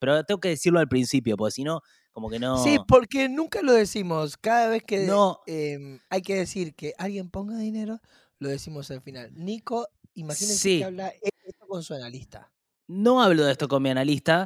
Pero tengo que decirlo al principio, porque si no, como que no. Sí, porque nunca lo decimos. Cada vez que No. em, hay que decir que alguien ponga dinero, lo decimos al final. Nico, imagínense Sí. que habla esto con su analista. No hablo de esto con mi analista.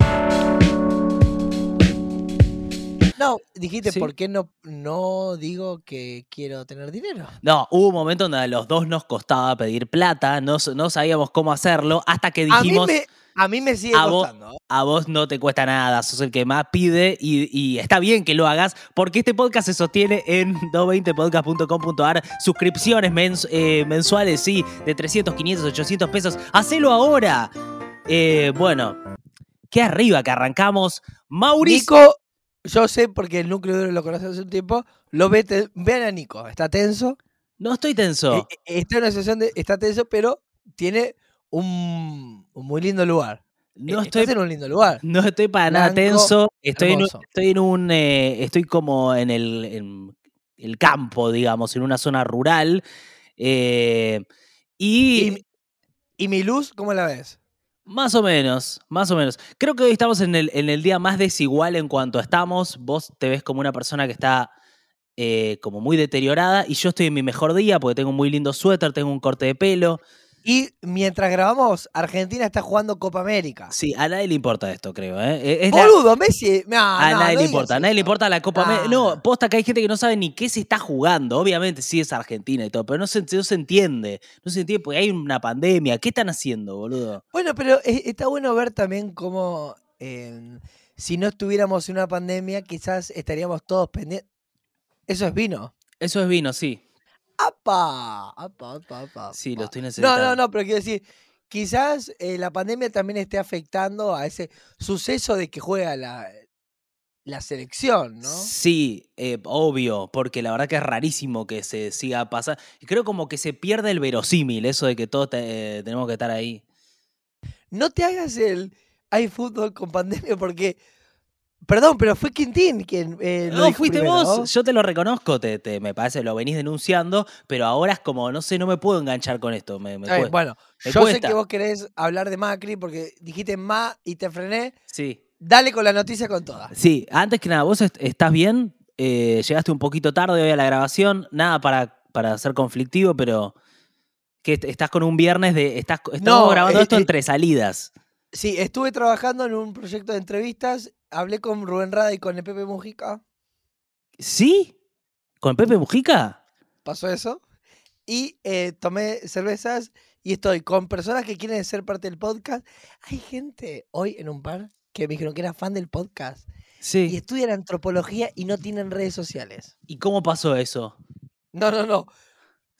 No, dijiste, Sí. ¿por qué no, no digo que quiero tener dinero? No, hubo un momento donde a los dos nos costaba pedir plata, no, no sabíamos cómo hacerlo, hasta que A mí, dijimos, me, a mí me sigue a vos- costando. ¿eh? a vos no te cuesta nada, sos el que más pide y, y está bien que lo hagas, porque este podcast se sostiene en 220podcast.com.ar, suscripciones mens- eh, mensuales, sí, de 300, 500, 800 pesos. Hacelo ahora. Eh, bueno, qué arriba que arrancamos. Mauricio. Nico, yo sé porque el núcleo duro lo conoce hace un tiempo, lo ve, te- vean a Nico, está tenso, No estoy tenso. eh, está en una situación de, está tenso, pero tiene un, un muy lindo lugar. No Eh, estoy Estás en un lindo lugar. No estoy para nada tenso. Estoy en un, estoy en un eh, estoy como en el, en el campo, digamos, en una zona rural. eh, y, Y, mi- y mi luz, ¿cómo la ves? más o menos, más o menos. Creo que hoy estamos en el, en el día más desigual en cuanto estamos. Vos te ves como una persona que está eh, como muy deteriorada y yo estoy en mi mejor día porque tengo un muy lindo suéter, tengo un corte de pelo. Y mientras grabamos, Argentina está jugando Copa América. Sí, a nadie le importa esto, creo. ¿eh? Es la- Boludo, Messi. no, A no, nadie no le importa, a nadie le importa la Copa América. No, posta que hay gente que no sabe ni qué se está jugando. Obviamente sí es Argentina y todo, pero no se, no se entiende. No se entiende porque hay una pandemia. ¿Qué están haciendo, boludo? Bueno, pero eh, está bueno ver también cómo eh, si no estuviéramos en una pandemia, quizás estaríamos todos pendientes. Eso es vino. Eso es vino, sí. ¡Apa! ¡Apa, apa, apa! Sí, lo estoy No, necesitando. no, no, pero quiero decir, quizás eh, la pandemia también esté afectando a ese suceso de que juega la, la selección, ¿no? Sí, eh, obvio, porque la verdad que es rarísimo que se siga pasando. Creo como que se pierde el verosímil, eso de que todos te- eh, tenemos que estar ahí. No te hagas el hay fútbol con pandemia porque. Perdón, pero fue Quintín quien. eh, lo No, dijo fuiste primero, vos, ¿no? yo te lo reconozco, te, te- me parece, lo venís denunciando, pero ahora es como, no sé, no me puedo enganchar con esto. Me, bueno, me yo sé que vos querés hablar de Macri porque dijiste Ma y te frené. Sí. Dale con la noticia con todas. Sí, antes que nada, ¿vos est- estás bien? Eh, llegaste un poquito tarde hoy a la grabación, nada para, para ser conflictivo, pero que est- estás con un viernes de. Estás, estamos No, grabando eh, esto entre salidas. Sí, estuve trabajando en un proyecto de entrevistas. Hablé con Rubén Rada y con el Pepe Mujica. ¿Sí? ¿Con Pepe Mujica? Pasó eso. Y eh, tomé cervezas y estoy con personas que quieren ser parte del podcast. Hay gente hoy en un bar que me dijeron que era fan del podcast y Sí. estudian antropología y no tienen redes sociales. ¿Y cómo pasó eso? No, no, no.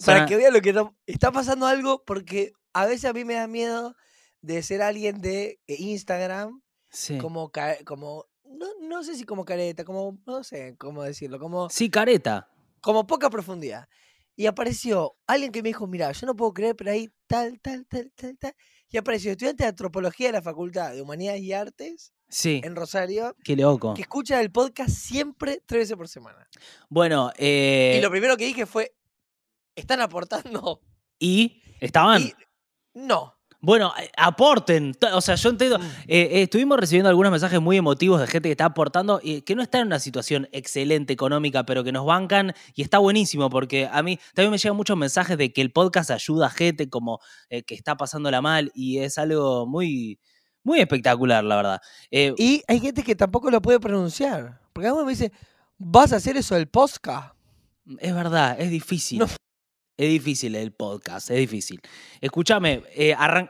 Para que vean lo que está pasando algo, porque a veces a mí me da miedo de ser alguien de eh, Instagram, Sí. como, como no, no sé si como careta, como, no sé cómo decirlo, como, Sí, careta. como poca profundidad. Y apareció alguien que me dijo, mira, yo no puedo creer, pero ahí tal, tal, tal, tal, tal. Y apareció estudiante de antropología de la Facultad de Humanidades y Artes Sí. en Rosario, Qué loco. que escucha el podcast siempre tres veces por semana. Bueno, eh, y lo primero que dije fue, ¿están aportando? ¿y? ¿Estaban? Y no. Bueno, eh, aporten. O sea, yo entiendo. Mm. eh, eh, estuvimos recibiendo algunos mensajes muy emotivos de gente que está aportando y que no está en una situación excelente económica, pero que nos bancan y está buenísimo porque a mí también me llegan muchos mensajes de que el podcast ayuda a gente como eh, que está pasándola mal y es algo muy, muy espectacular, la verdad. Y hay gente que tampoco lo puede pronunciar. Porque alguno me dice, ¿vas a hacer eso del podcast? Es verdad, es difícil. No. Es difícil el podcast, es difícil. Escúchame, eh, arran-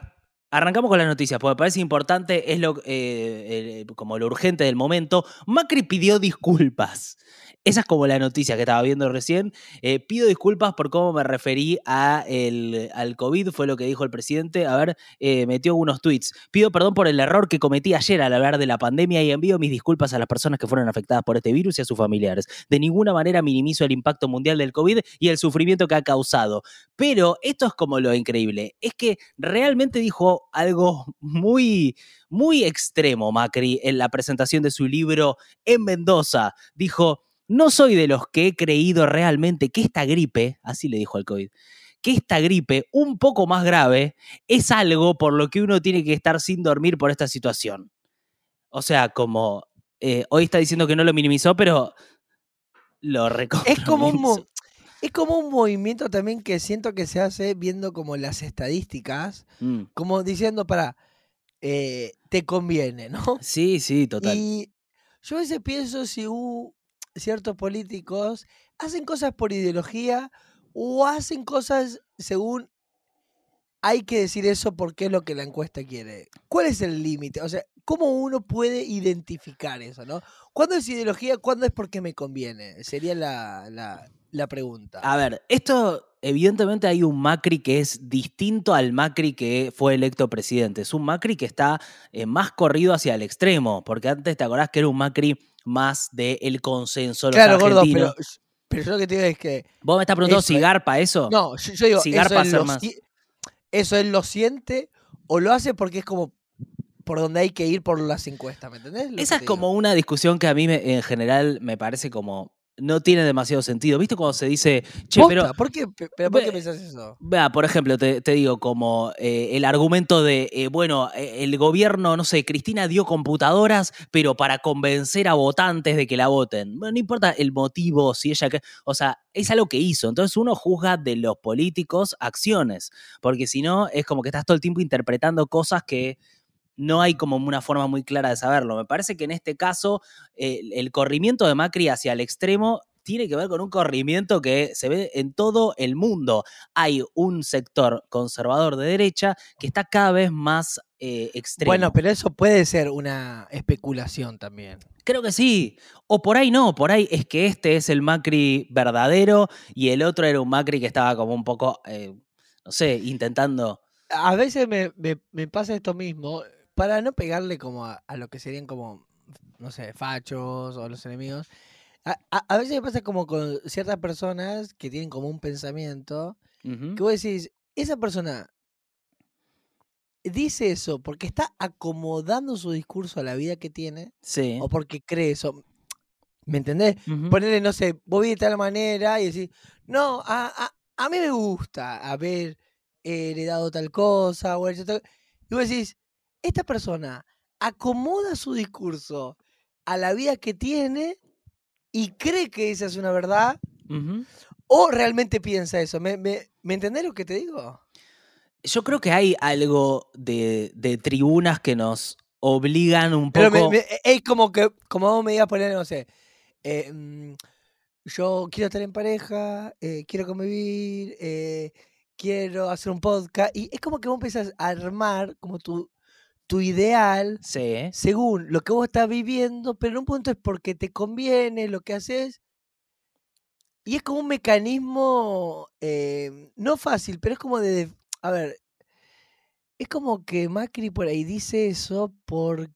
arrancamos con las noticias, porque me parece importante, es lo, eh, el- como lo urgente del momento. Macri pidió disculpas. Esa es como la noticia que estaba viendo recién. Eh, pido disculpas por cómo me referí a el, al COVID, fue lo que dijo el presidente. A ver, eh, metió unos tweets. Pido perdón por el error que cometí ayer al hablar de la pandemia y envío mis disculpas a las personas que fueron afectadas por este virus y a sus familiares. De ninguna manera minimizo el impacto mundial del COVID y el sufrimiento que ha causado. Pero esto es como lo increíble, es que realmente dijo algo muy, muy extremo Macri en la presentación de su libro en Mendoza. Dijo, no soy de los que he creído realmente que esta gripe, así le dijo al COVID, que esta gripe un poco más grave es algo por lo que uno tiene que estar sin dormir por esta situación. O sea, como eh, hoy está diciendo que no lo minimizó, pero lo Es como, un es como un movimiento también que siento que se hace viendo como las estadísticas, Mm. como diciendo, para, eh, te conviene, ¿no? Sí, sí, total. Y yo a veces pienso si ciertos políticos hacen cosas por ideología o hacen cosas según hay que decir eso porque es lo que la encuesta quiere. ¿Cuál es el límite? O sea, ¿cómo uno puede identificar eso, no? ¿Cuándo es ideología? ¿Cuándo es porque me conviene? Sería la, la- la pregunta. A ver, esto, evidentemente hay un Macri que es distinto al Macri que fue electo presidente. Es un Macri que está eh, más corrido hacia el extremo, porque antes te acordás que era un Macri más del consenso de los claro, gordo, pero, pero yo lo que te digo es que... ¿Vos me estás preguntando eso si garpa eso? No, yo, yo digo, Si eso él, lo más. eso él lo siente o lo hace porque es como por donde hay que ir por las encuestas, ¿me entendés? Lo Esa es como una discusión que a mí me- en general me parece como no tiene demasiado sentido. ¿Viste cuando se dice, che, Posta, pero ¿Por qué, pe- pero ¿por qué pensás eso? Vea, por ejemplo, te, te digo, como eh, el argumento de, eh, bueno, eh, el gobierno, no sé, Cristina dio computadoras, pero para convencer a votantes de que la voten. Bueno, no importa el motivo, si ella, que, o sea, es algo que hizo. Entonces uno juzga de los políticos acciones, porque si no, es como que estás todo el tiempo interpretando cosas que no hay como una forma muy clara de saberlo. Me parece que en este caso eh, el corrimiento de Macri hacia el extremo tiene que ver con un corrimiento que se ve en todo el mundo. Hay un sector conservador de derecha que está cada vez más eh, extremo. Bueno, pero eso puede ser una especulación también. Creo que sí. O por ahí no, por ahí es que este es el Macri verdadero y el otro era un Macri que estaba como un poco, eh, no sé, intentando... A veces me, me- me pasa esto mismo, para no pegarle como a, a lo que serían como, no sé, fachos o los enemigos. A, a- a veces me pasa como con ciertas personas que tienen como un pensamiento que vos decís, esa persona dice eso porque está acomodando su discurso a la vida que tiene Sí. o porque cree eso. ¿Me entendés? Ponerle, no sé, vos vi de tal manera y decís, no, a, a- a mí me gusta haber heredado tal cosa o tal... Y vos decís, esta persona acomoda su discurso a la vida que tiene y cree que esa es una verdad o realmente piensa eso. ¿Me, me, ¿me entendés lo que te digo? Yo creo que hay algo de, de tribunas que nos obligan un Pero poco... me- me- es como que, como vos me digas poner, no sé, eh, mm, yo quiero estar en pareja, eh, quiero convivir, eh, quiero hacer un podcast, y es como que vos empezás a armar como tu, tu ideal Sí. según lo que vos estás viviendo, pero en un punto es porque te conviene lo que haces. Y es como un mecanismo, eh, no fácil, pero es como de, a ver, es como que Macri por ahí dice eso porque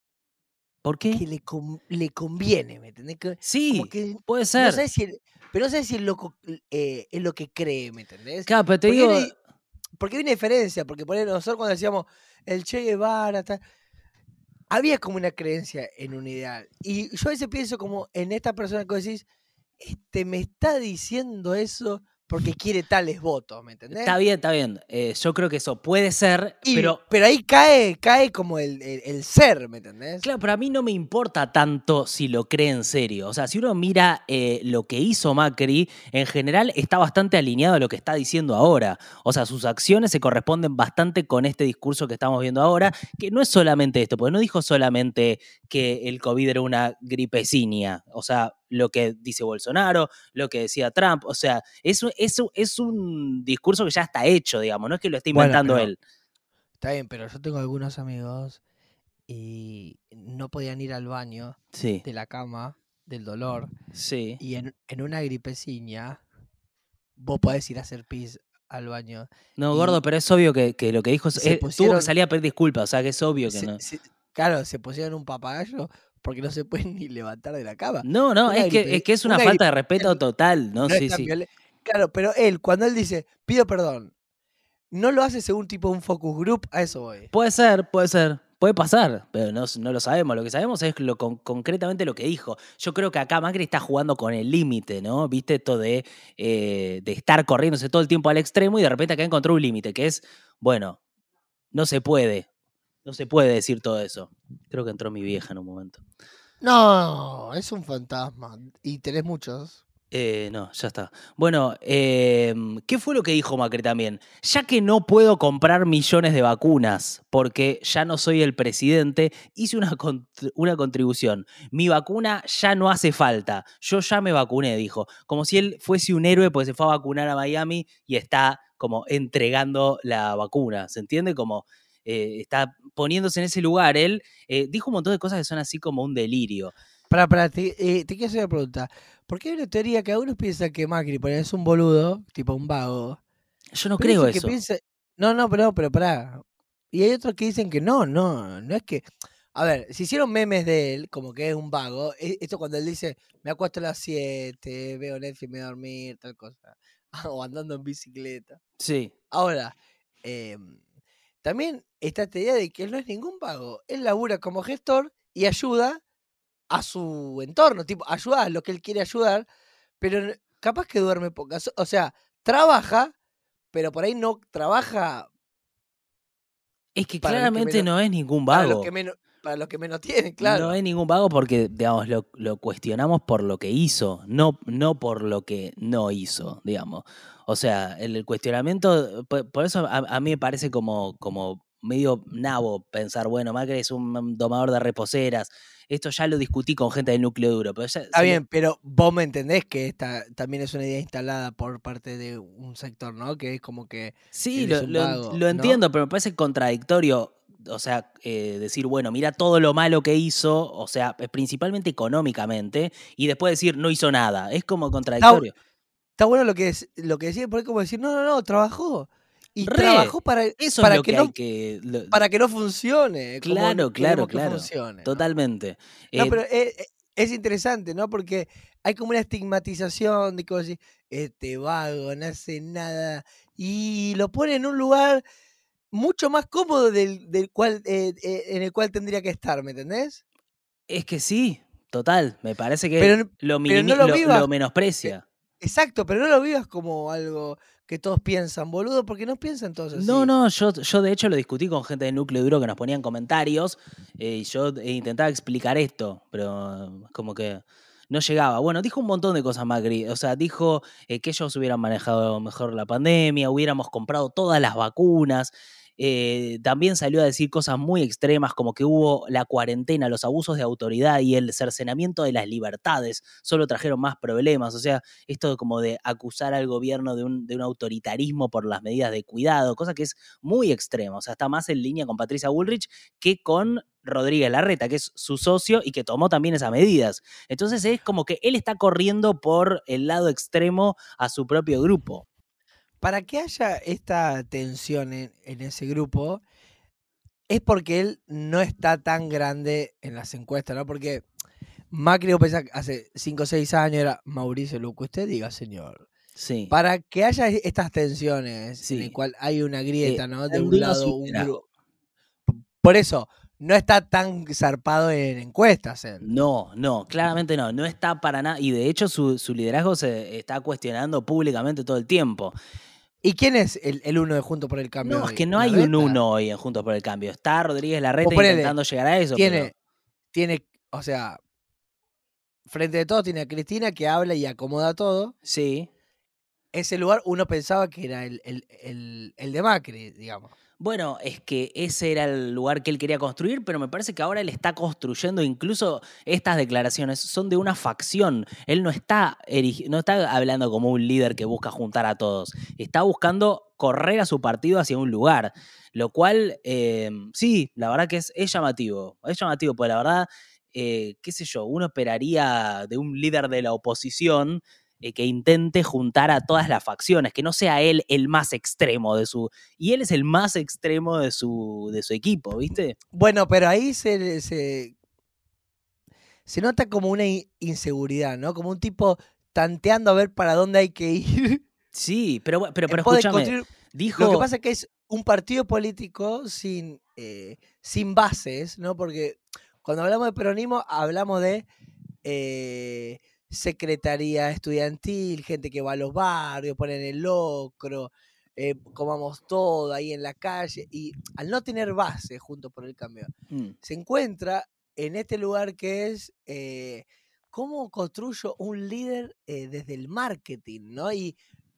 ¿Por qué? le, le conviene, ¿me entendés? Que- Sí, que puede no ser. sé si, el- pero no sé si es eh, es lo que cree, ¿me entendés? Claro, pero te Porque digo... hay, porque hay una diferencia, porque por ejemplo, nosotros cuando decíamos el Che Guevara, tal, había como una creencia en un ideal. Y yo a veces pienso como en esta persona que decís, este me está diciendo eso porque quiere tales votos, ¿me entendés? Está bien, está bien. Eh, yo creo que eso puede ser, Y- pero... pero ahí cae, cae como el, el- el ser, ¿me entendés? Claro, pero a mí no me importa tanto si lo cree en serio. O sea, si uno mira eh, lo que hizo Macri, en general está bastante alineado a lo que está diciendo ahora. O sea, sus acciones se corresponden bastante con este discurso que estamos viendo ahora, que no es solamente esto, porque no dijo solamente que el COVID era una gripecinia. O sea, lo que dice Bolsonaro, lo que decía Trump. O sea, es, un- es, un- es un discurso que ya está hecho, digamos, no es que lo esté inventando él. Está bien, pero yo tengo algunos amigos y no podían ir al baño Sí, de la cama del dolor sí. y en, en una gripeciña vos podés ir a hacer pis al baño. No, Y gordo, pero es obvio que, que lo que dijo es- eh, tuvo que salir a pedir disculpas, o sea que es obvio que Se- no. se- claro, se pusieron un papagayo porque no se pueden ni levantar de la cama. No, no, es que, es que es una, una falta de respeto total, ¿no? Sí, sí. Claro, pero él, cuando él dice, pido perdón, no lo hace según tipo un focus group, a eso voy. Puede ser, puede ser. Puede pasar, pero no, no lo sabemos. Lo que sabemos es lo, con- concretamente lo que dijo. Yo creo que acá Macri está jugando con el límite, ¿no? Viste esto de, eh, de estar corriéndose todo el tiempo al extremo y de repente acá encontró un límite, que es, bueno, no se puede. No se puede decir todo eso. Creo que entró mi vieja en un momento. No, es un fantasma. Y tenés muchos. Eh, no, ya está. Bueno, em, ¿qué fue lo que dijo Macri también? Ya que no puedo comprar millones de vacunas porque ya no soy el presidente, hice una, una contribución. Mi vacuna ya no hace falta. Yo ya me vacuné, dijo. Como si él fuese un héroe porque se fue a vacunar a Miami y está como entregando la vacuna. ¿Se entiende? Como eh, está poniéndose en ese lugar. Él eh, dijo un montón de cosas que son así como un delirio. Para, para, te, te quiero hacer una pregunta. ¿Por qué hay una teoría que algunos piensan que Macri es un boludo, tipo un vago? Yo no creo eso. No, no, pero, pero pará. Y hay otros que dicen que no, no, no es que... A ver, si hicieron memes de él, como que es un vago, e, esto cuando él dice, me acuesto a las 7, veo Netflix, me voy a dormir, tal cosa. o andando en bicicleta. Sí. Ahora, em, también esta idea de que él no es ningún vago. Él labura como gestor y ayuda a su entorno, tipo, ayuda a lo que él quiere ayudar, pero capaz que duerme pocas. O sea, trabaja, pero por ahí no trabaja. Es que claramente no es ningún vago. Para los, que menos, para los que menos tienen, claro. No es ningún vago porque, digamos, lo, cuestionamos por lo que hizo, no, no por lo que no hizo, digamos. O sea, el, cuestionamiento, por, eso a, a, mí me parece como, como medio nabo pensar, bueno, Macri es un domador de reposeras. Esto ya lo discutí con gente del núcleo duro. Pero Está bien, pero vos me entendés que esta también es una idea instalada por parte de un sector, ¿no? Que es como que. Sí, lo, entiendo, pero me parece contradictorio. O sea, eh, decir, bueno, mira todo lo malo que hizo, o sea, principalmente económicamente, y después decir, no hizo nada. Es como contradictorio. Está, bueno lo que, es, lo que decía, porque como decir, no, no, no, trabajó y trabajó para, eso para que, no, que, para que no funcione. Claro, claro, claro. Totalmente. No, pero es, es, interesante, ¿no? Porque hay como una estigmatización de cosas este vago, no hace nada. Y lo pone en un lugar mucho más cómodo del, del cual, eh, eh, en el cual tendría que estar, ¿me entendés? Es que sí, total. Me parece que lo, lo, menosprecia. Exacto, pero no lo vivas como algo que todos piensan, boludo, porque no piensan todos así. No, no, yo, yo de hecho lo discutí con gente de núcleo duro que nos ponían comentarios eh, y yo intentaba explicar esto, pero como que no llegaba. Bueno, dijo un montón de cosas Macri, o sea, dijo eh, que ellos hubieran manejado mejor la pandemia, hubiéramos comprado todas las vacunas. Eh, también salió a decir cosas muy extremas como que hubo la cuarentena, los abusos de autoridad y el cercenamiento de las libertades, solo trajeron más problemas. O sea, esto como de acusar al gobierno de un, de un autoritarismo por las medidas de cuidado, cosa que es muy extrema. O sea, está más en línea con Patricia Bullrich que con Rodríguez Larreta, que es su socio y que tomó también esas medidas. Entonces es como que él está corriendo por el lado extremo a su propio grupo para que haya esta tensión en, ese grupo, es porque él no está tan grande en las encuestas, ¿no? Porque Macri, pensás, hace 5 o 6 años era Mauricio Luco. Usted diga, señor. Sí. Para que haya estas tensiones, en el cual hay una grieta, eh, ¿no? De un lado, un grupo. Por eso, no está tan zarpado en encuestas. Él. No, no, claramente no. No está para nada. Y de hecho, su, su liderazgo se está cuestionando públicamente todo el tiempo. ¿Y quién es el, uno de Juntos por el Cambio? No, es que no hay un uno hoy en Juntos por el Cambio. Está Rodríguez Larreta intentando llegar a eso. Tiene, tiene, o sea, frente de todo tiene a Cristina que habla y acomoda todo. Sí. Ese lugar uno pensaba que era el, el de Macri, digamos. Bueno, es que ese era el lugar que él quería construir, pero me parece que ahora él está construyendo, incluso estas declaraciones. Son de una facción. Él no está, no está hablando como un líder que busca juntar a todos, está buscando correr a su partido hacia un lugar, lo cual, eh, sí, la verdad que es, llamativo, es llamativo, pues la verdad, eh, qué sé yo, uno esperaría de un líder de la oposición eh, que intente juntar a todas las facciones, que no sea él el más extremo de su... Y él es el más extremo de su, de su equipo, ¿viste? Bueno, pero ahí se, se, nota como una inseguridad, ¿no? Como un tipo tanteando a ver para dónde hay que ir. Sí, pero, pero, pero escúchame, dijo... Lo que pasa es que es un partido político sin, eh, sin bases, ¿no? Porque cuando hablamos de peronismo hablamos de... Eh, secretaría estudiantil, gente que va a los barrios, ponen el locro, eh, comamos todo ahí en la calle. Y al no tener base junto por el cambio, Mm. se encuentra en este lugar que es eh, cómo construyo un líder eh, desde el marketing, ¿no? Y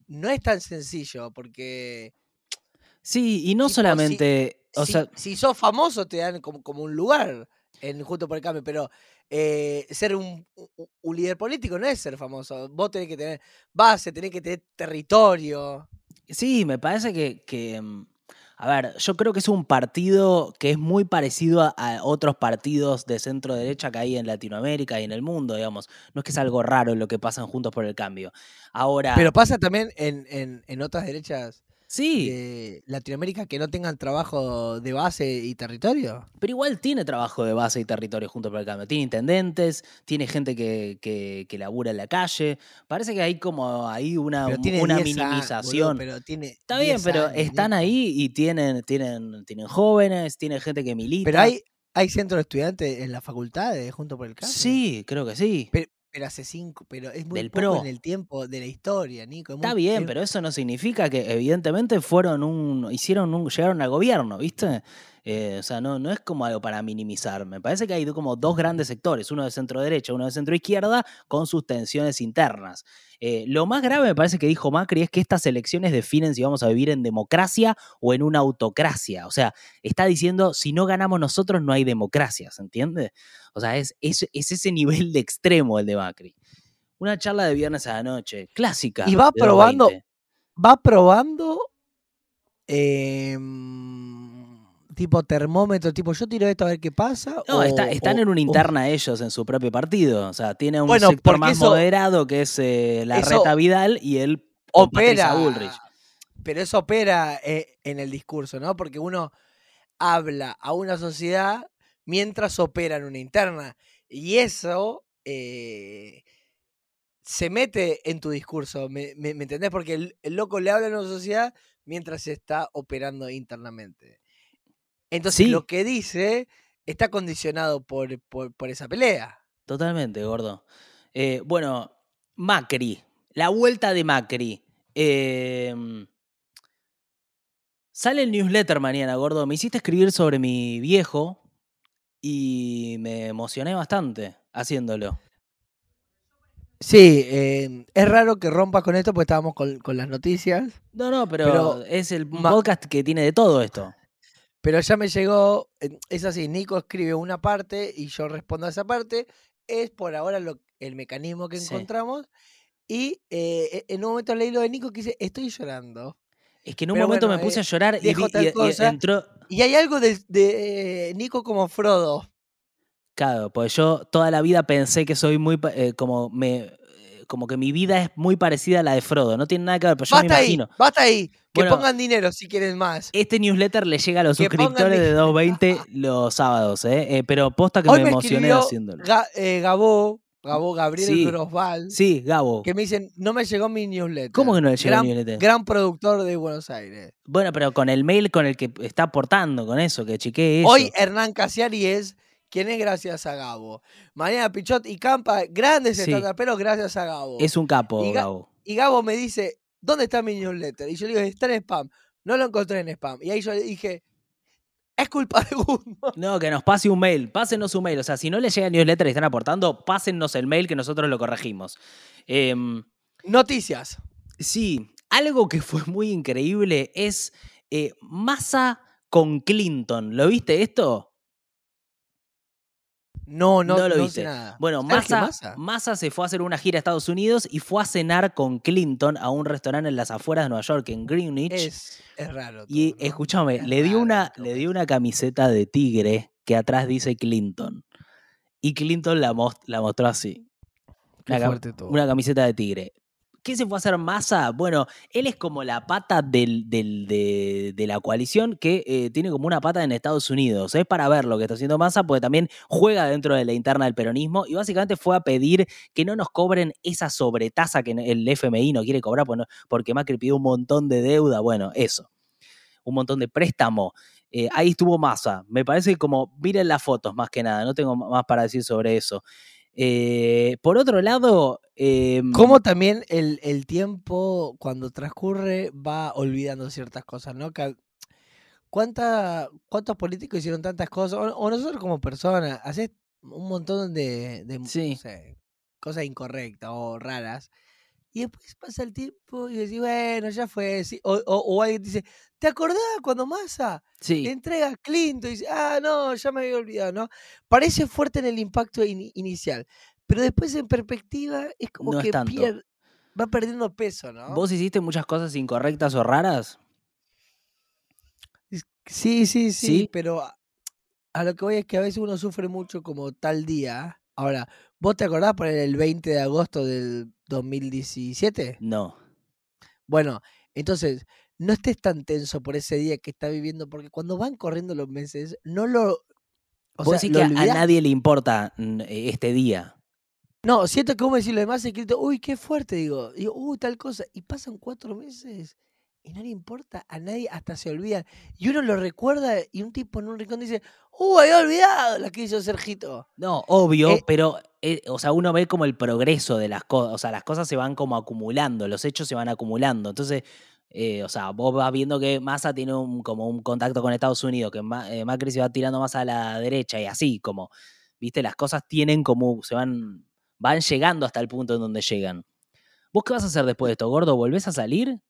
no es tan sencillo porque Sí, y no Tipo, si- solamente, o si, sea, si sos famoso te dan como, como un lugar en Junto por el Cambio, pero eh, ser un, un- líder político no es ser famoso. Vos tenés que tener base, tenés que tener territorio. sí, me parece que, que, mm, a ver, yo creo que es un partido que es muy parecido a, a otros partidos de centro derecha que hay en Latinoamérica y en el mundo, digamos. No es que es algo raro lo que pasa en Juntos por el Cambio. Ahora, Pero pasa también en, en- en otras derechas sí, de Latinoamérica que no tengan trabajo de base y territorio. Pero igual tiene trabajo de base y territorio junto por el cambio. Tiene intendentes, tiene gente que, que, que labura en la calle. Parece que hay como ahí una, una 10 a- boludo, minimización. pero tiene Está bien, 10 pero años, están ahí y tienen, tienen, tienen jóvenes, tiene gente que milita. Pero hay, hay centros de estudiantes en la facultad de Junto por el Cambio. Sí, creo que sí. Pero, pero hace cinco, pero es muy Del poco pro. en el tiempo de la historia, Nico. es Está muy- bien, es- pero eso no significa que evidentemente fueron un, hicieron un, llegaron al gobierno, ¿viste? Eh, o sea, no, no es como algo para minimizar. Me parece que hay como dos grandes sectores, uno de centro derecha, uno de centro izquierda, con sus tensiones internas. Eh, lo más grave me parece que dijo Macri es que estas elecciones definen si vamos a vivir en democracia o en una autocracia. O sea, está diciendo, si no ganamos nosotros no hay democracia, ¿se entiende? O sea, es, es, es ese nivel de extremo el de Macri. Una charla de viernes a la noche, clásica. Y va probando 220. va probando em, tipo termómetro, tipo yo tiro esto a ver qué pasa. No, o- está- están o- en una o- interna ellos en su propio partido. O sea, tiene un Bueno, sector más eso- moderado que es eh, la reta Vidal y él opera. Bullrich. Pero eso opera eh, en el discurso, ¿no? Porque uno habla a una sociedad mientras opera en una interna. Y eso eh, se mete en tu discurso, ¿me, me- me entendés? Porque el, el loco le habla a una sociedad mientras se está operando internamente. Entonces Sí. lo que dice está condicionado por, por, por esa pelea. Totalmente, gordo. Eh, bueno, Macri. La vuelta de Macri. Eh, sale el newsletter mañana, gordo. Me hiciste escribir sobre mi viejo y me emocioné bastante haciéndolo. Sí, eh, es raro que rompas con esto porque estábamos con, con las noticias. No, no, pero, Pero es el podcast que tiene de todo esto. Pero ya me llegó, es así, Nico escribe una parte y yo respondo a esa parte. Es por ahora lo, el mecanismo que Sí. encontramos. Y eh, e- en un momento leí lo de Nico que dice, estoy llorando. Es que en un Pero momento bueno, me puse eh, a llorar y, dijo vi- tal y- entró. Y hay algo de, de, eh, Nico como Frodo. Claro, pues yo toda la vida pensé que soy muy. como me. Como que mi vida es muy parecida a la de Frodo. No tiene nada que ver, pero yo me Basta ahí, imagino. basta ahí. Que Bueno, pongan dinero si quieren más. Este newsletter le llega a los Que suscriptores de 220 los sábados, ¿eh? Eh, pero posta que Hoy me me emocioné haciéndolo. Ga- eh, Gabo, Gabo Gabriel Sí. Grosval, Sí, Gabo. que me dicen, no me llegó mi newsletter. ¿Cómo que no le llegó gran, newsletter? Gran productor de Buenos Aires. Bueno, pero con el mail con el que está aportando, con eso, que chequee eso. Hoy Hernán Casiari es quien es gracias a Gabo. Mariana Pichot y Campa, grandes Sí. pero gracias a Gabo. es un capo, Y Ga- Gabo. Y Gabo me dice, ¿dónde está mi newsletter? Y yo le digo, está en spam. No lo encontré en spam. Y ahí yo le dije, es culpa de Guzmán. No, que nos pase un mail, pásenos un mail. O sea, si no le llega el newsletter y están aportando, pásennos el mail que nosotros lo corregimos. Em, Noticias. Sí, algo que fue muy increíble es eh, Massa con Clinton. ¿Lo viste esto? No, no, No lo no viste. nada. Bueno, Massa, Massa. Massa se fue a hacer una gira a Estados Unidos y fue a cenar con Clinton a un restaurante en las afueras de Nueva York, en Greenwich. Es, es raro. y todo, ¿no? escúchame, Es le dio, una, le dio una camiseta de tigre que atrás dice Clinton. Y Clinton la, mos- la mostró así. Qué una cam- fuerte todo. Una camiseta de tigre. ¿Qué se fue a hacer Massa? Bueno, él es como la pata de, la coalición que eh, tiene como una pata en Estados Unidos. Es para ver lo que está haciendo Massa, porque también juega dentro de la interna del peronismo y básicamente fue a pedir que no nos cobren esa sobretasa que el FMI no quiere cobrar porque, no- porque Macri pidió un montón de deuda. Bueno, eso. Un montón de préstamo. Eh, ahí estuvo Massa. Me parece como, miren las fotos más que nada, no tengo más para decir sobre eso. Eh, por otro lado, em, Cómo también el, el tiempo, cuando transcurre, va olvidando ciertas cosas, ¿no? ¿Cuánta, ¿Cuántos políticos hicieron tantas cosas? O, o nosotros como personas, haces un montón de, de, no Sí. sé, cosas incorrectas o raras. Y después pasa el tiempo y decís, bueno, ya fue. sí, O, o- o alguien dice, ¿te acordás cuando Massa sí, le entrega a Clinton y dice, ah, no, ya me había olvidado, ¿no? Parece fuerte en el impacto ini- inicial, pero después en perspectiva es como No es que pier- va perdiendo peso, ¿no? ¿vos hiciste muchas cosas incorrectas o raras? Es- Sí, sí, sí, ¿Sí? pero a, a lo que voy es que a veces uno sufre mucho como tal día. Ahora, ¿vos te acordás por el 20 de agosto del 2017? No. Bueno, entonces, no estés tan tenso por ese día que estás viviendo, porque cuando van corriendo los meses, no lo... O Vos sea, lo que a- nadie le importa mm, eh, este día. No, siento que vos me decís lo demás escrito, uy, qué fuerte, digo, digo, uy, tal cosa, y pasan cuatro meses y no le importa a nadie, hasta se olvidan. Y uno lo recuerda y un tipo en un rincón dice, uy, había olvidado la que hizo Sergito. No, obvio, Eh, pero, eh, o sea, uno ve como el progreso de las cosas, o sea, las cosas se van como acumulando, los hechos se van acumulando. Entonces, eh, o sea, vos vas viendo que Massa tiene un, como un contacto con Estados Unidos, que Ma- Macri se va tirando más a la derecha y así, como, viste, las cosas tienen como, se van, van llegando hasta el punto en donde llegan. ¿Vos qué vas a hacer después de esto, gordo? ¿Volvés a salir?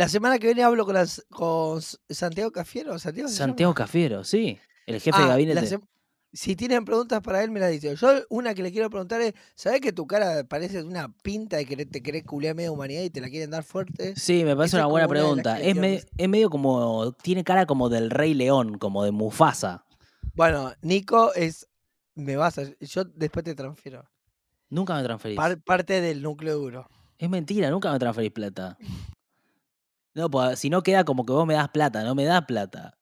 La semana que viene hablo con, las, con Santiago Cafiero, ¿Santiago Cafiero, sí, el jefe de Ah, la gabinete. si tienen preguntas para él, me las dicen. Yo una que le quiero preguntar es, ¿sabés que tu cara parece una pinta de que te querés culiar media humanidad y te la quieren dar fuerte? Sí, me parece Esa una buena una de pregunta. Es, me- es medio como, tiene cara como del Rey León, como de Mufasa. Bueno, Nico es, me vas a, yo después te transfiero. Nunca me transferís. Par- parte del núcleo duro. Es mentira, nunca me transferís plata. No, pues si no queda como que vos me das plata, no me das plata.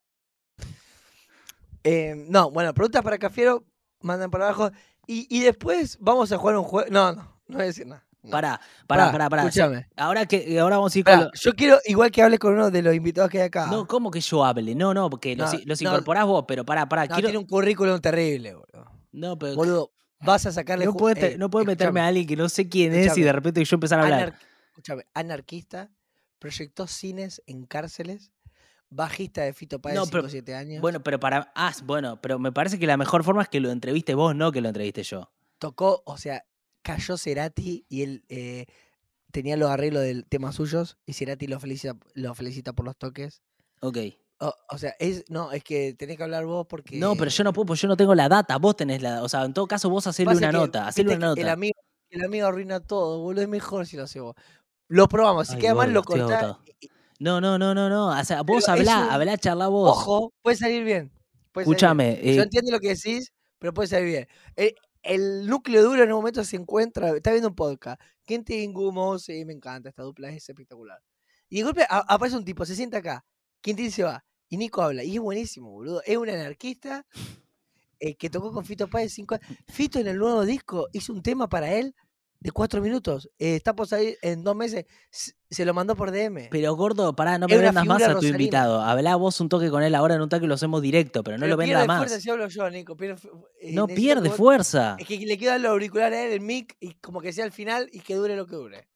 Eh, no, bueno, preguntas para Cafiero, mandan para abajo. Y, y después vamos a jugar un juego. No, no, no voy a decir nada. no. Pará, pará, pará, pará. Escúchame. Ahora que ahora vamos a ir con lo- Yo quiero, igual que hables con uno de los invitados que hay acá. No, ¿cómo que yo hable? No, no, porque los, No, los no. incorporás vos, pero pará, pará. No, quiero... tiene un currículum terrible, boludo. No, pero Boludo, vas a sacarle. no puedo, Ey, no puedo meterme a alguien que no sé quién es y de repente yo empezar a hablar. anar- escúchame, anarquista, proyectó cines en cárceles, bajista de Fito Páez No, 5 pero- o 7 años. Bueno, pero para. Ah, bueno, pero me parece que la mejor forma es que lo entreviste vos, no que lo entreviste yo. Tocó, o sea, cayó Cerati y él eh, tenía los arreglos del tema suyos y Cerati lo felicita, lo felicita por los toques. Ok. O, o sea, es, no, es que tenés que hablar vos porque. No, pero yo no puedo, pues yo no tengo la data. Vos tenés la. O sea, en todo caso, vos hacele pasa una que, nota. Hacele una que El nota. amigo, el amigo arruina todo, boludo. Es mejor si lo hace vos. Lo probamos. Si Ay, queda mal, gordo, lo agotado. No, no, no, no, no. O sea, vos hablá, un- hablá, charla vos. Ojo, puede salir bien. Escúchame. Yo eh, entiendo lo que decís, pero puede salir bien. El, el núcleo duro en un momento se encuentra, está viendo un podcast. Quente y Gumo, sí, me encanta, esta dupla es espectacular. Y de golpe a- aparece un tipo, se sienta acá, Quintín se va, y Nico habla, y es buenísimo, boludo. Es un anarquista eh, que tocó con Fito Páez cinco años. Fito en el nuevo disco hizo un tema para él de cuatro minutos. Eh, está por salir en dos meses, se lo mandó por DM. pero gordo, pará, no me vendas más a tu invitado. Hablá vos un toque con él ahora en un toque lo hacemos directo, pero no Pero lo vendas más. fuerza si hablo yo, Nico. pierde eh, No pierde fuerza. Es que le queda los auriculares a él, el mic, y como que sea al final y que dure lo que dure.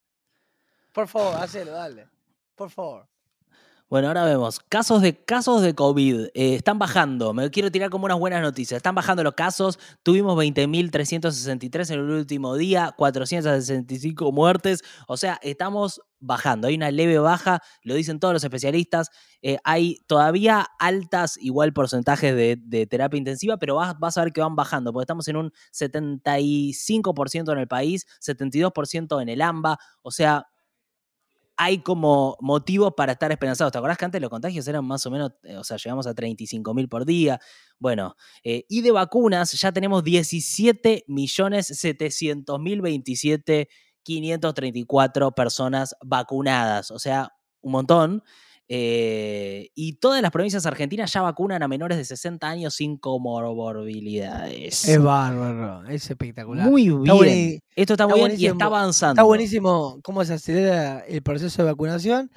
Por favor, hacelo, dale. Por favor. Bueno, ahora vemos. Casos de, casos de COVID. eh, están bajando. Me quiero tirar como unas buenas noticias. Están bajando los casos. Tuvimos 20.363 en el último día, 465 muertes. O sea, estamos bajando. Hay una leve baja, lo dicen todos los especialistas. Eh, hay todavía altas, igual porcentajes de, de terapia intensiva, pero vas, vas a ver que van bajando, porque estamos en un 75% en el país, 72% en el AMBA. O sea, hay como motivos para estar esperanzados. ¿Te acordás que antes los contagios eran más o menos, eh, o sea, llegamos a 35 mil por día? Bueno, eh, y de vacunas ya tenemos 17 millones 700 mil 27 534 personas vacunadas, o sea, un montón. Eh, y todas las provincias argentinas ya vacunan a menores de 60 años sin comorbilidades. Es bárbaro, es espectacular. Muy bien. Esto está, está muy bien y está avanzando. Está buenísimo cómo se acelera el proceso de vacunación.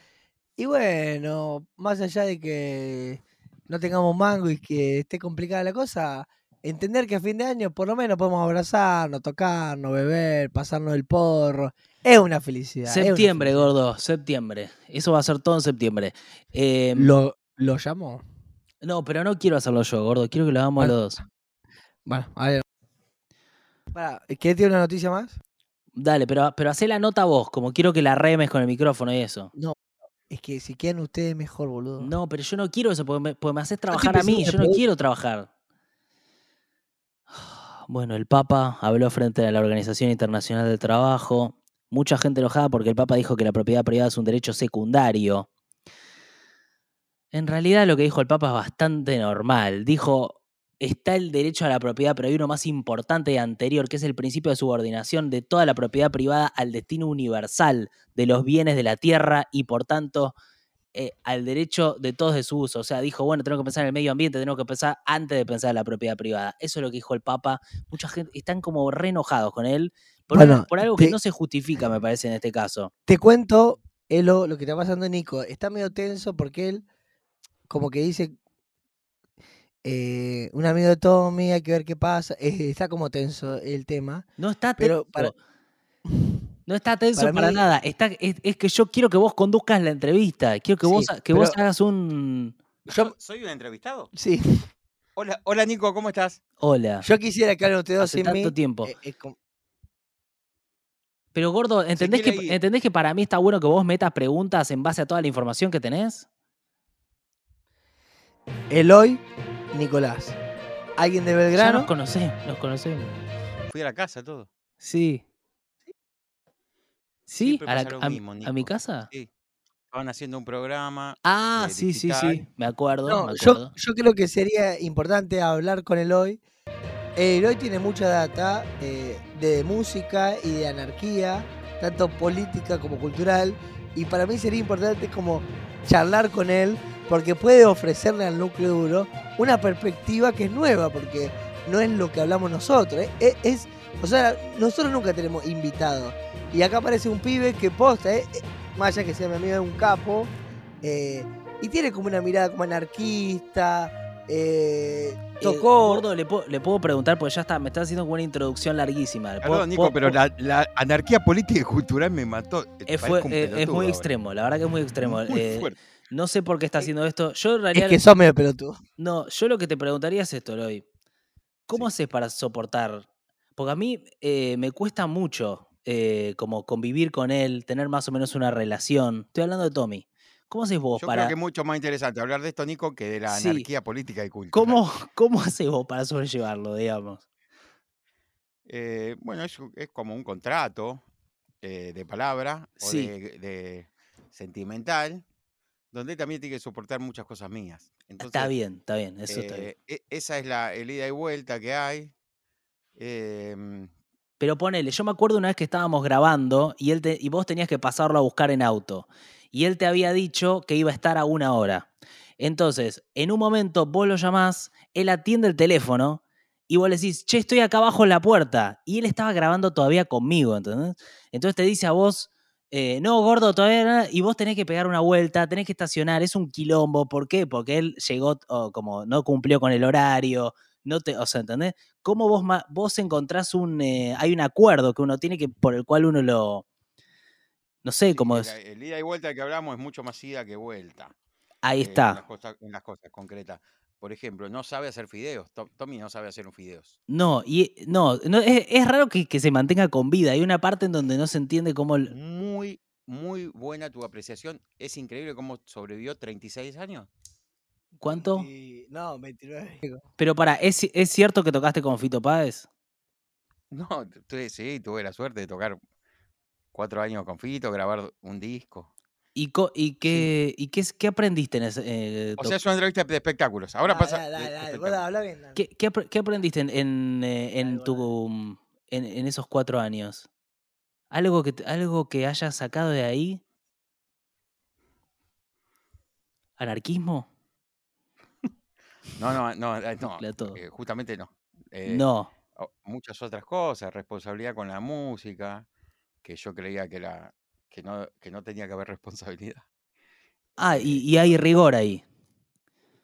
Y bueno, más allá de que no tengamos mango y que esté complicada la cosa, entender que a fin de año por lo menos podemos abrazarnos, tocarnos, beber, pasarnos el porro. Es una felicidad. una Septiembre, felicidad. gordo, septiembre. Eso va a ser todo en septiembre. Eh, ¿Lo, ¿Lo llamó? No, pero no quiero hacerlo yo, gordo. Quiero que lo hagamos Bueno. los dos. Bueno, a ver. Pará, ¿Querés tiene una noticia más? Dale, pero, pero hacé la nota vos, como quiero que la remes con el micrófono y eso. Es que si quieren ustedes mejor, boludo. No, pero yo no quiero eso, porque me, porque me haces trabajar a mí. Yo no quiero trabajar. Bueno, el Papa habló frente a la Organización Internacional del Trabajo. Mucha gente enojada porque el Papa dijo que la propiedad privada es un derecho secundario. En realidad lo que dijo el Papa es bastante normal. Dijo, está el derecho a la propiedad, pero hay uno más importante y anterior, que es el principio de subordinación de toda la propiedad privada al destino universal de los bienes de la tierra y por tanto eh, al derecho de todos de su uso. O sea, dijo, bueno, tengo que pensar en el medio ambiente, tengo que pensar antes de pensar en la propiedad privada. Eso es lo que dijo el Papa. Mucha gente están como re enojados con él por, Bueno, una- por algo que no se justifica, me parece, en este caso. Te cuento, Elo, lo que está pasando Nico. Está medio tenso porque él, como que dice, eh, un amigo de Tommy, hay que ver qué pasa. eh, está como tenso el tema. No está Pero tenso. para- No está tenso para, para mí- nada. Está, es, es que yo quiero que vos conduzcas la entrevista. Quiero que, vos, Sí, que vos hagas un... Yo, ¿Soy un entrevistado? sí, Hola, hola Nico, ¿cómo estás? Hola. yo quisiera que hablen ustedes dos Hace sin tanto mí. tiempo. eh, Pero gordo, ¿entendés que, ir. ¿entendés que para mí está bueno que vos metas preguntas en base a toda la información que tenés? Eloy, Nicolás. ¿Alguien de Ya Belgrano? nos conocemos, nos conocemos. Fui a la casa, todo. Sí. ¿Sí? ¿A, la- pasa lo a- mismo, a mi casa? Sí. Estaban haciendo un programa. Ah, eh, sí, sí, sí. Me acuerdo, No, me yo, acuerdo. yo creo que sería importante hablar con Eloy. Eloy tiene mucha data eh, de música y de anarquía, tanto política como cultural. Y para mí sería importante como charlar con él, porque puede ofrecerle al núcleo duro una perspectiva que es nueva, porque no es lo que hablamos nosotros. eh, Es, es- o sea, nosotros nunca tenemos invitados. Y acá aparece un pibe que posta, eh, eh, más allá que sea mi amigo, es un capo. eh, y tiene como una mirada como anarquista. eh, Eh, tocó. gordo, ¿le puedo, le puedo preguntar, porque ya está, me está haciendo como una introducción larguísima. ¿Puedo- Perdón, Nico, pero la, la anarquía política y cultural me mató. es, fue- eh, muy ahora. extremo, la verdad que es muy extremo. Muy Eh, no sé por qué está haciendo esto. Yo en es que sos medio pelotudo. No, yo lo que te preguntaría es esto, Eloy. ¿Cómo haces para soportar? Porque a mí eh, me cuesta mucho eh, como convivir con él, tener más o menos una relación. Estoy hablando de Tommy. ¿Cómo haces vos Yo para... creo que es mucho más interesante hablar de esto, Nico, que de la Sí. anarquía política y cultural. ¿Cómo, ¿Cómo haces vos para sobrellevarlo, digamos? Eh, bueno, es, es como un contrato eh, de palabra o Sí. de, de sentimental, donde también tiene que soportar muchas cosas mías. Entonces, está bien, está bien, eso está bien. e- esa es la el ida y vuelta que hay. Pero ponele, yo me acuerdo una vez que estábamos grabando y, él y vos tenías que pasarlo a buscar en auto. Y él te había dicho que iba a estar a una hora. Entonces, en un momento vos lo llamás, él atiende el teléfono y vos le decís, che, estoy acá abajo en la puerta. Y él estaba grabando todavía conmigo, ¿entendés? Entonces te dice a vos, eh, no, gordo, todavía no", y vos tenés que pegar una vuelta, tenés que estacionar, es un quilombo. ¿Por qué? Porque él llegó, como no cumplió con el horario, no te, o sea, ¿entendés? ¿Cómo vos, vos encontrás un, eh, hay un acuerdo que uno tiene que, por el cual uno lo, no sé, cómo es, el ida y vuelta que hablamos es mucho más ida que vuelta. ahí eh, En las, está. cosas, en las cosas concretas. Por ejemplo, no sabe hacer fideos. To- Tommy no sabe hacer un fideos. No, y no, no es, es raro que, que se mantenga con vida. Hay una parte en donde no se entiende cómo, el- Muy, muy buena tu apreciación. Es increíble cómo sobrevivió 36 años. ¿Cuánto? No, 29. Pero para, ¿es, ¿es cierto que tocaste con Fito Páez? No, sí, tuve la suerte de tocar cuatro años con Fito, grabar un disco. ¿Y, co- y, qué, y qué, aprendiste en ese, eh, O sea, es una entrevista de espectáculos. Ahora Dale, pasa. dale, dale, habla bien. ¿qué, qué apre- qué aprendiste en, en, eh, en tu, mm, en, en esos cuatro años? ¿Algo que, ¿Algo que hayas sacado de ahí? ¿Anarquismo? No, no, no, eh, no, eh, justamente no. Eh, no. muchas otras cosas, responsabilidad con la música, que yo creía que era que no, que no tenía que haber responsabilidad. Ah, y, y hay rigor ahí.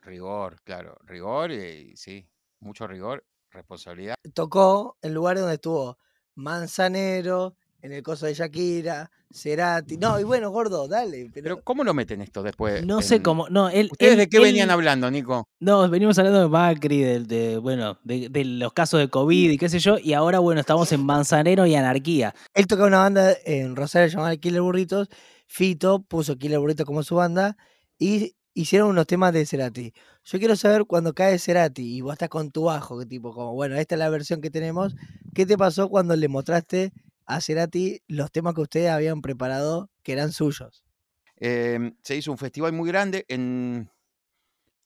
Rigor, claro, rigor y sí, mucho rigor. responsabilidad. Tocó en lugares donde estuvo Manzanero, en el coso de Shakira, Cerati. No, y bueno, gordo, dale. Pero, Pero ¿cómo lo meten esto después? No sé cómo. No, él, ¿Ustedes él- de qué él- venían hablando, Nico? No, venimos hablando de Macri, del- de, bueno, de, de los casos de COVID y qué sé yo, y ahora, bueno, estamos en Manzanero y Anarquía. él tocaba una banda en Rosario llamada Killer Burritos. Fito puso Killer Burritos como su banda y hicieron unos temas de Cerati. Yo quiero saber cuando cae Cerati y vos estás con tu bajo, que tipo, como, bueno, esta es la versión que tenemos. ¿Qué te pasó cuando le mostraste a Cerati los temas que ustedes habían preparado que eran suyos? Eh, se hizo un festival muy grande en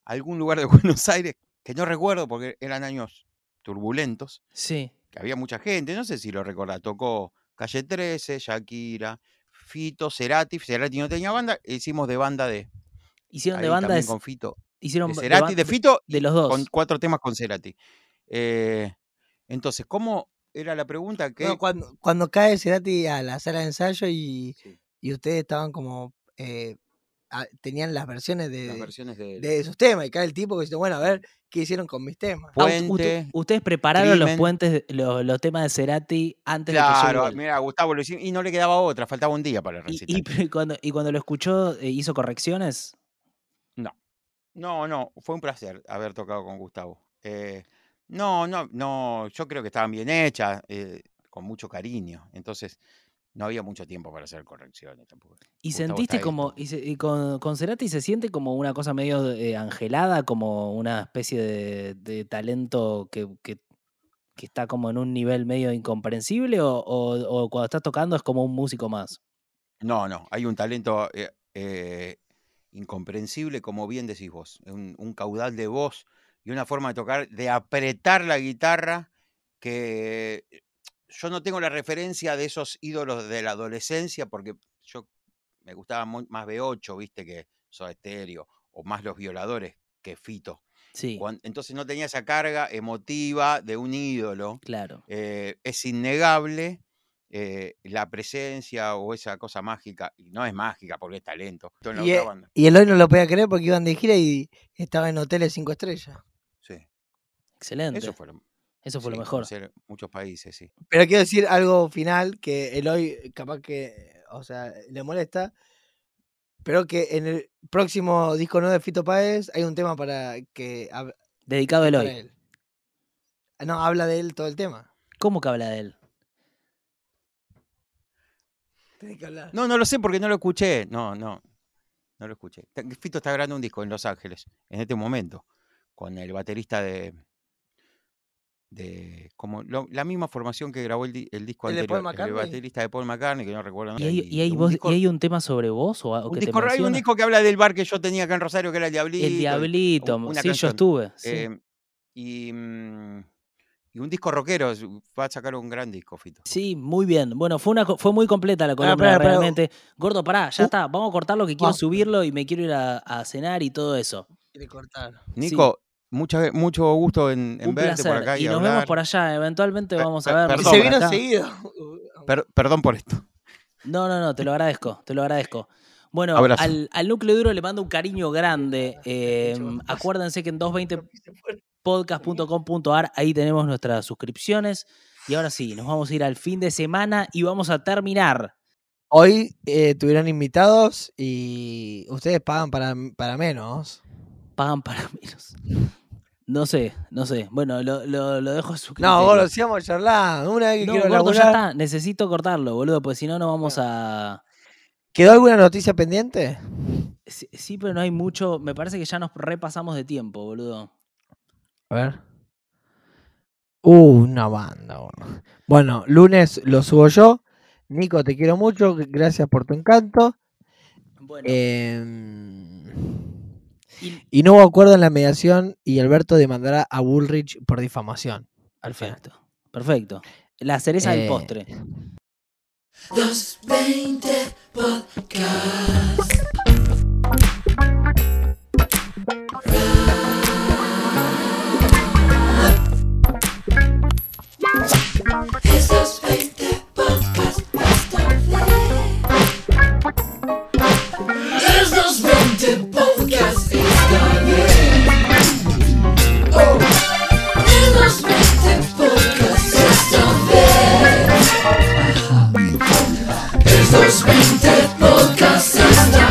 algún lugar de Buenos Aires, que no recuerdo porque eran años turbulentos, Sí. que había mucha gente, no sé si lo recordás, tocó Calle 13, Shakira, Fito, Cerati, Cerati no tenía banda, hicimos de banda de, Hicieron de banda de, con Fito, hicieron de Cerati, ba- de Fito de los dos. con cuatro temas con Cerati. Eh, entonces, ¿cómo era la pregunta? que No, cuando, cuando cae Cerati a la sala de ensayo y, Sí, y ustedes estaban como. eh, tenían las versiones de, las versiones de, de esos temas y cae el tipo que dice, bueno, a ver qué hicieron con mis temas. Ah, ustedes prepararon los puentes, los, los temas de Cerati antes de que Claro, mira, Gustavo lo hicimos y no le quedaba otra, faltaba un día para el Y, recital. y cuando, y cuando lo escuchó, eh, ¿hizo correcciones? No, no, fue un placer haber tocado con Gustavo. Eh, no, no, no, yo creo que estaban bien hechas, eh, con mucho cariño. Entonces, no había mucho tiempo para hacer correcciones tampoco. Y Gustavo sentiste como, y, se- y con, con Cerati se siente como una cosa medio eh, angelada, como una especie de, de talento que, que- que está como en un nivel medio incomprensible o, o- o cuando estás tocando es como un músico más. No, no, hay un talento eh, eh, incomprensible, como bien decís vos. Un, un caudal de voz y una forma de tocar, de apretar la guitarra que eh, yo no tengo la referencia de esos ídolos de la adolescencia porque yo me gustaba más B8, viste, que Soda Stereo, o más Los Violadores que Fito. Sí, entonces no tenía esa carga emotiva de un ídolo. claro. Eh, es innegable eh, la presencia o esa cosa mágica, y no es mágica porque es talento. Y, banda. y el hoy no lo podía creer porque iban de gira y estaba en hoteles cinco estrellas. Excelente. eso fue lo, Eso fue sí, lo mejor. muchos países, sí. Pero quiero decir algo final que el hoy capaz que, o sea, le molesta. Pero que en el próximo disco nuevo de Fito Páez hay un tema para que Dedicado a Eloy. él. Ah, No, habla de él todo el tema. ¿Cómo que habla de él? Tenés que hablar. No, no lo sé porque no lo escuché. No, no, no lo escuché. Fito está grabando un disco en Los Ángeles en este momento con el baterista de de como lo- la misma formación que grabó el, di- el disco ¿El de Paul anterior, el McCartney? baterista de Paul McCartney, que no recuerdo. ¿Y hay, y hay un voz- disco- y hay un tema sobre vos o, o un que te disco- hay un disco que habla del bar que yo tenía acá en Rosario, que era el Diablito. El y- Diablito. una sí, yo estuve. sí. Eh, y, mm, y un disco rockero, va a sacar un gran disco, Fito. Sí, muy bien. Bueno, fue una co- fue muy completa la columna, espera, espera. realmente. Gordo, pará, ya Uh. está. Vamos a cortarlo que quiero Ah. subirlo y me quiero ir a, a cenar y todo eso. Quiere cortar. Nico, mucha- mucho gusto en, en verte placer. por acá y, y nos hablar. vemos por allá. Eventualmente Per- vamos a ver. Perdón, se vino acá. seguido. Per- perdón por esto. No, no, no, te lo agradezco, te lo agradezco. Bueno, al, al núcleo duro le mando un cariño grande. Eh, acuérdense que en 220podcast.com.ar ahí tenemos nuestras suscripciones. Y ahora sí, nos vamos a ir al fin de semana y vamos a terminar. Hoy eh, tuvieron invitados y ustedes pagan para, para menos. Pagan para menos. No sé, no sé. Bueno, lo, lo, lo dejo a su No, criterio. gordo, sigamos charlando. Una vez que No, quiero gordo, ya está. Necesito cortarlo, boludo, porque si no, no vamos a... ¿Quedó alguna noticia pendiente? Sí, sí, pero no hay mucho. Me parece que ya nos repasamos de tiempo, boludo. A ver. Uh, una banda. Bueno. bueno, lunes lo subo yo. Nico, te quiero mucho. Gracias por tu encanto. Bueno, Em, y, y, no hubo acuerdo en la mediación y Alberto demandará a Bullrich por difamación. Perfecto. Perfecto. La cereza del eh. postre. Estos 20 podcasts están